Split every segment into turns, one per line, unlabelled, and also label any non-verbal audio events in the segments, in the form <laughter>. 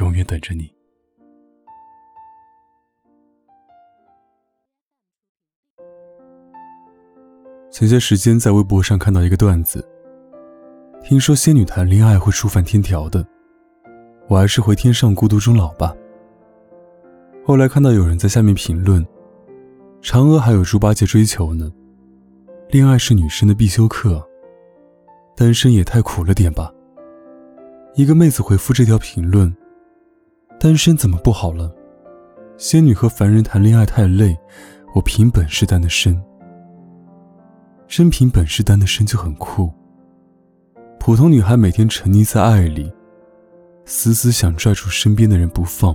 永远等着你。前些时间在微博上看到一个段子，听说仙女谈恋爱会触犯天条的，我还是回天上孤独终老吧。后来看到有人在下面评论：“嫦娥还有猪八戒追求呢，恋爱是女生的必修课，单身也太苦了点吧。”一个妹子回复这条评论。单身怎么不好了？仙女和凡人谈恋爱太累，我凭本事单的身。真凭本事单的身就很酷。普通女孩每天沉溺在爱里，死死想拽住身边的人不放。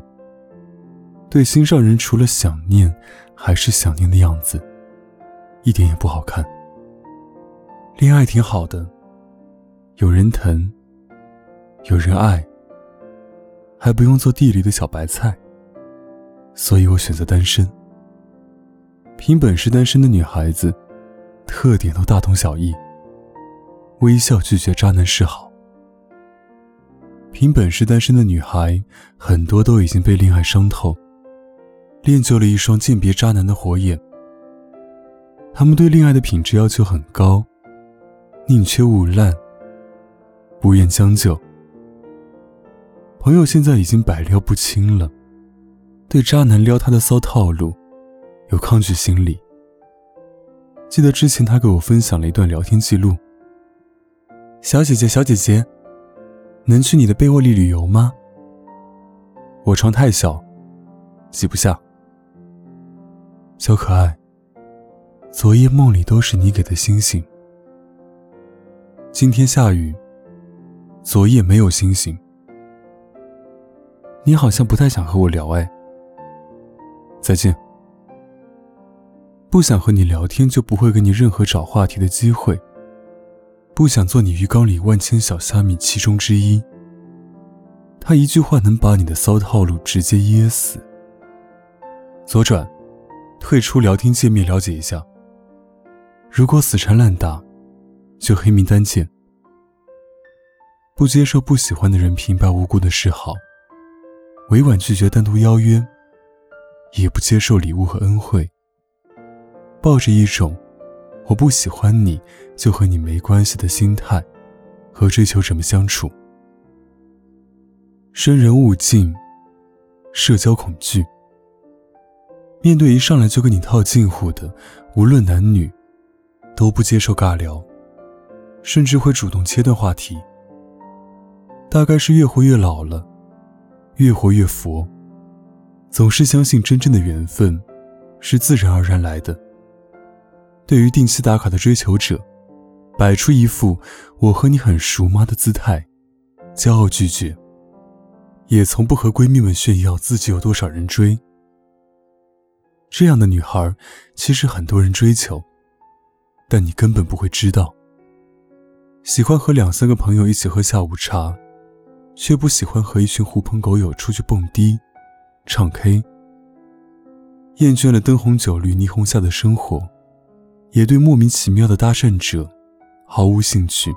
对心上人除了想念，还是想念的样子，一点也不好看。恋爱挺好的，有人疼，有人爱。还不用做地里的小白菜，所以我选择单身。凭本事单身的女孩子，特点都大同小异：微笑拒绝渣男示好。凭本事单身的女孩，很多都已经被恋爱伤透，练就了一双鉴别渣男的火眼。他们对恋爱的品质要求很高，宁缺毋滥，不愿将就。朋友现在已经百撩不清了，对渣男撩他的骚套路有抗拒心理。记得之前他给我分享了一段聊天记录：“小姐姐，小姐姐，能去你的被窝里旅游吗？我床太小，挤不下。小可爱，昨夜梦里都是你给的星星，今天下雨，昨夜没有星星。”你好像不太想和我聊哎。再见。不想和你聊天，就不会给你任何找话题的机会。不想做你鱼缸里万千小虾米其中之一。他一句话能把你的骚套路直接噎死。左转，退出聊天界面了解一下。如果死缠烂打，就黑名单见。不接受不喜欢的人平白无故的示好。委婉拒绝单独邀约，也不接受礼物和恩惠，抱着一种“我不喜欢你就和你没关系”的心态，和追求者们相处。生人勿近，社交恐惧。面对一上来就跟你套近乎的，无论男女，都不接受尬聊，甚至会主动切断话题。大概是越活越老了。越活越佛，总是相信真正的缘分是自然而然来的。对于定期打卡的追求者，摆出一副“我和你很熟吗”的姿态，骄傲拒绝，也从不和闺蜜们炫耀自己有多少人追。这样的女孩，其实很多人追求，但你根本不会知道。喜欢和两三个朋友一起喝下午茶。却不喜欢和一群狐朋狗友出去蹦迪、唱 K，厌倦了灯红酒绿、霓虹下的生活，也对莫名其妙的搭讪者毫无兴趣。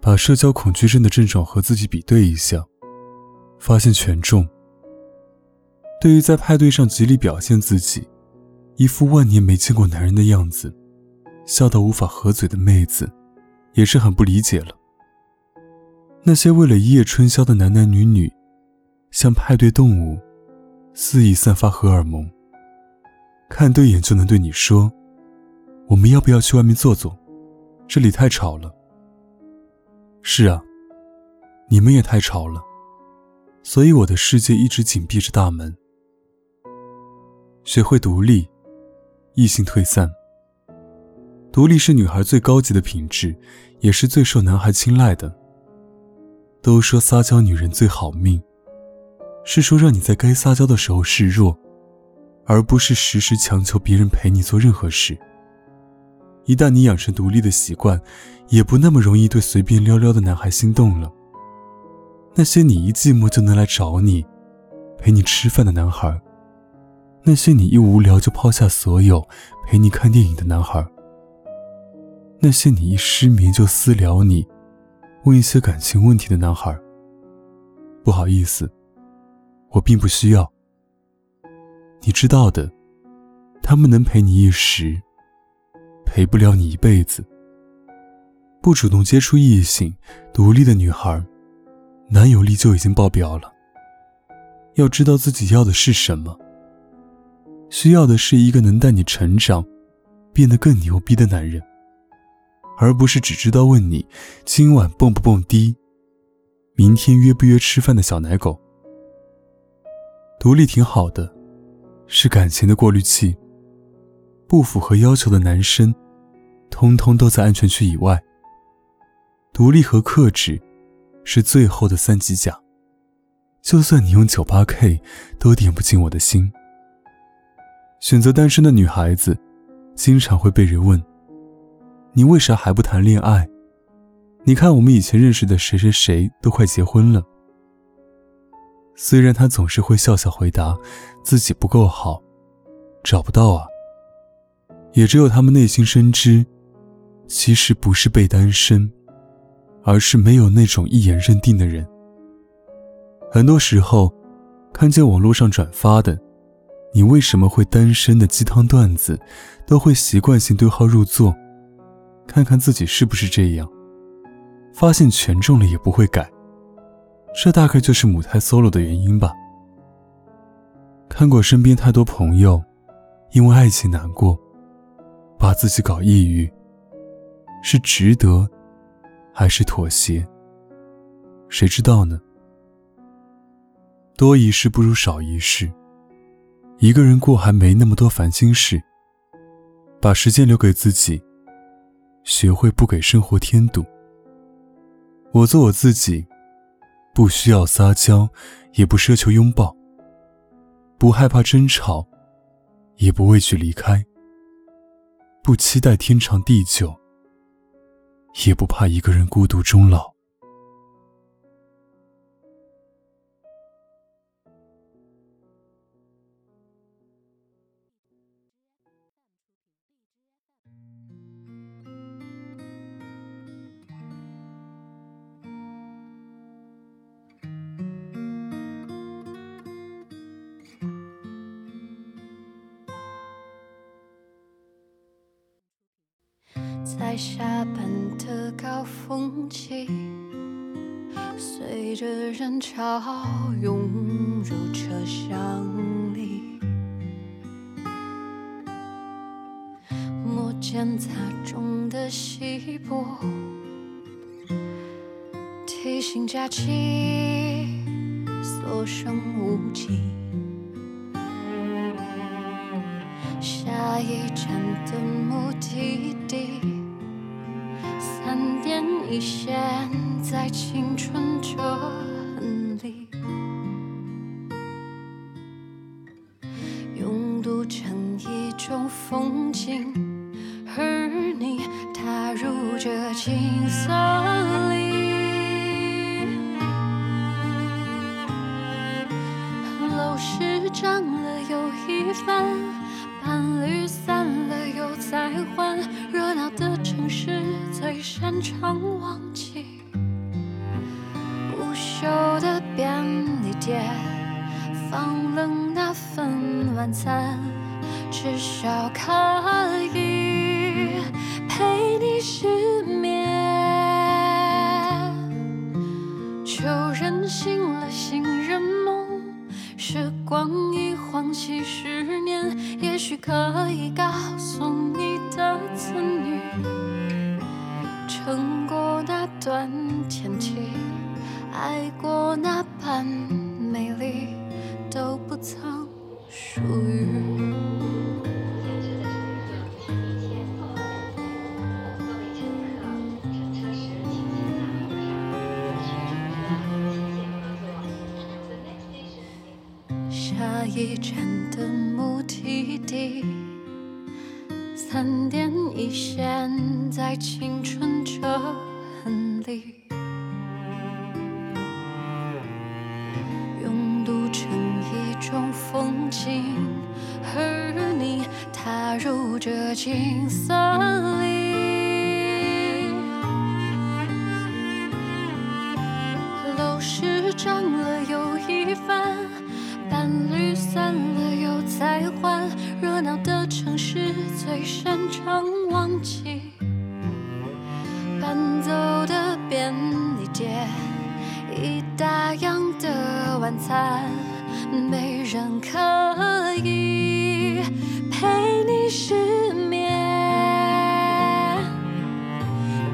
把社交恐惧症的症状和自己比对一下，发现全中。对于在派对上极力表现自己，一副万年没见过男人的样子，笑到无法合嘴的妹子，也是很不理解了。那些为了一夜春宵的男男女女，像派对动物，肆意散发荷尔蒙。看对眼就能对你说：“我们要不要去外面坐坐？这里太吵了。”是啊，你们也太吵了，所以我的世界一直紧闭着大门。学会独立，异性退散。独立是女孩最高级的品质，也是最受男孩青睐的。都说撒娇女人最好命，是说让你在该撒娇的时候示弱，而不是时时强求别人陪你做任何事。一旦你养成独立的习惯，也不那么容易对随便撩撩的男孩心动了。那些你一寂寞就能来找你，陪你吃饭的男孩，那些你一无聊就抛下所有陪你看电影的男孩，那些你一失眠就私聊你，问一些感情问题的男孩，不好意思，我并不需要。你知道的，他们能陪你一时。陪不了你一辈子。不主动接触异性、独立的女孩，男友力就已经爆表了。要知道自己要的是什么，需要的是一个能带你成长、变得更牛逼的男人，而不是只知道问你今晚蹦不蹦迪、明天约不约吃饭的小奶狗。独立挺好的，是感情的过滤器。不符合要求的男生，通通都在安全区以外。独立和克制，是最后的三级甲。就算你用九八 K，都点不进我的心。选择单身的女孩子，经常会被人问：“你为啥还不谈恋爱？”你看我们以前认识的谁谁谁都快结婚了。虽然他总是会笑笑回答自己不够好，找不到啊。也只有他们内心深知，其实不是被单身，而是没有那种一眼认定的人。很多时候，看见网络上转发的“你为什么会单身”的鸡汤段子，都会习惯性对号入座，看看自己是不是这样。发现全中了也不会改，这大概就是母胎 solo 的原因吧。看过身边太多朋友，因为爱情难过。把自己搞抑郁，是值得，还是妥协？谁知道呢？多一事不如少一事。一个人过还没那么多烦心事，把时间留给自己，学会不给生活添堵。我做我自己，不需要撒娇，也不奢求拥抱，不害怕争吵，也不畏惧离开。不期待天长地久，也不怕一个人孤独终老。
在下班的高峰期，随着人潮涌入车厢里，摩肩擦踵的稀薄，提醒假期所剩无几。下一站的目的地。三点一线，在青春这里，拥堵成一种风景，而你踏入这景色里，楼市涨了又一番，擅长忘记无休的便利店，放冷那份晚餐，至少可以 <laughs> 陪你失眠。旧人醒了，新人梦，时光一晃几十年，也许可以告属于下一站的目的地，三点一线，在青春这痕里。入这景色里。楼市涨了又一番，伴侣散了又再换，热闹的城市最擅长忘记。搬走的便利店，一大样的晚餐，没人可以陪你失眠。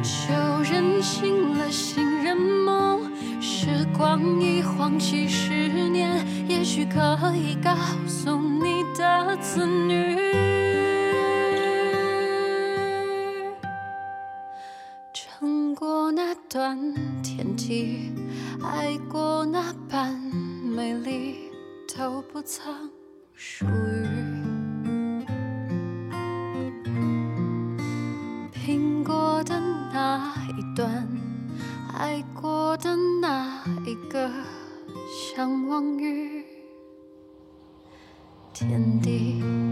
就任性了，新人梦。时光一晃几十年，也许可以告诉你的子女，撑过那段天际，爱过那般美丽，都不曾属于。天地。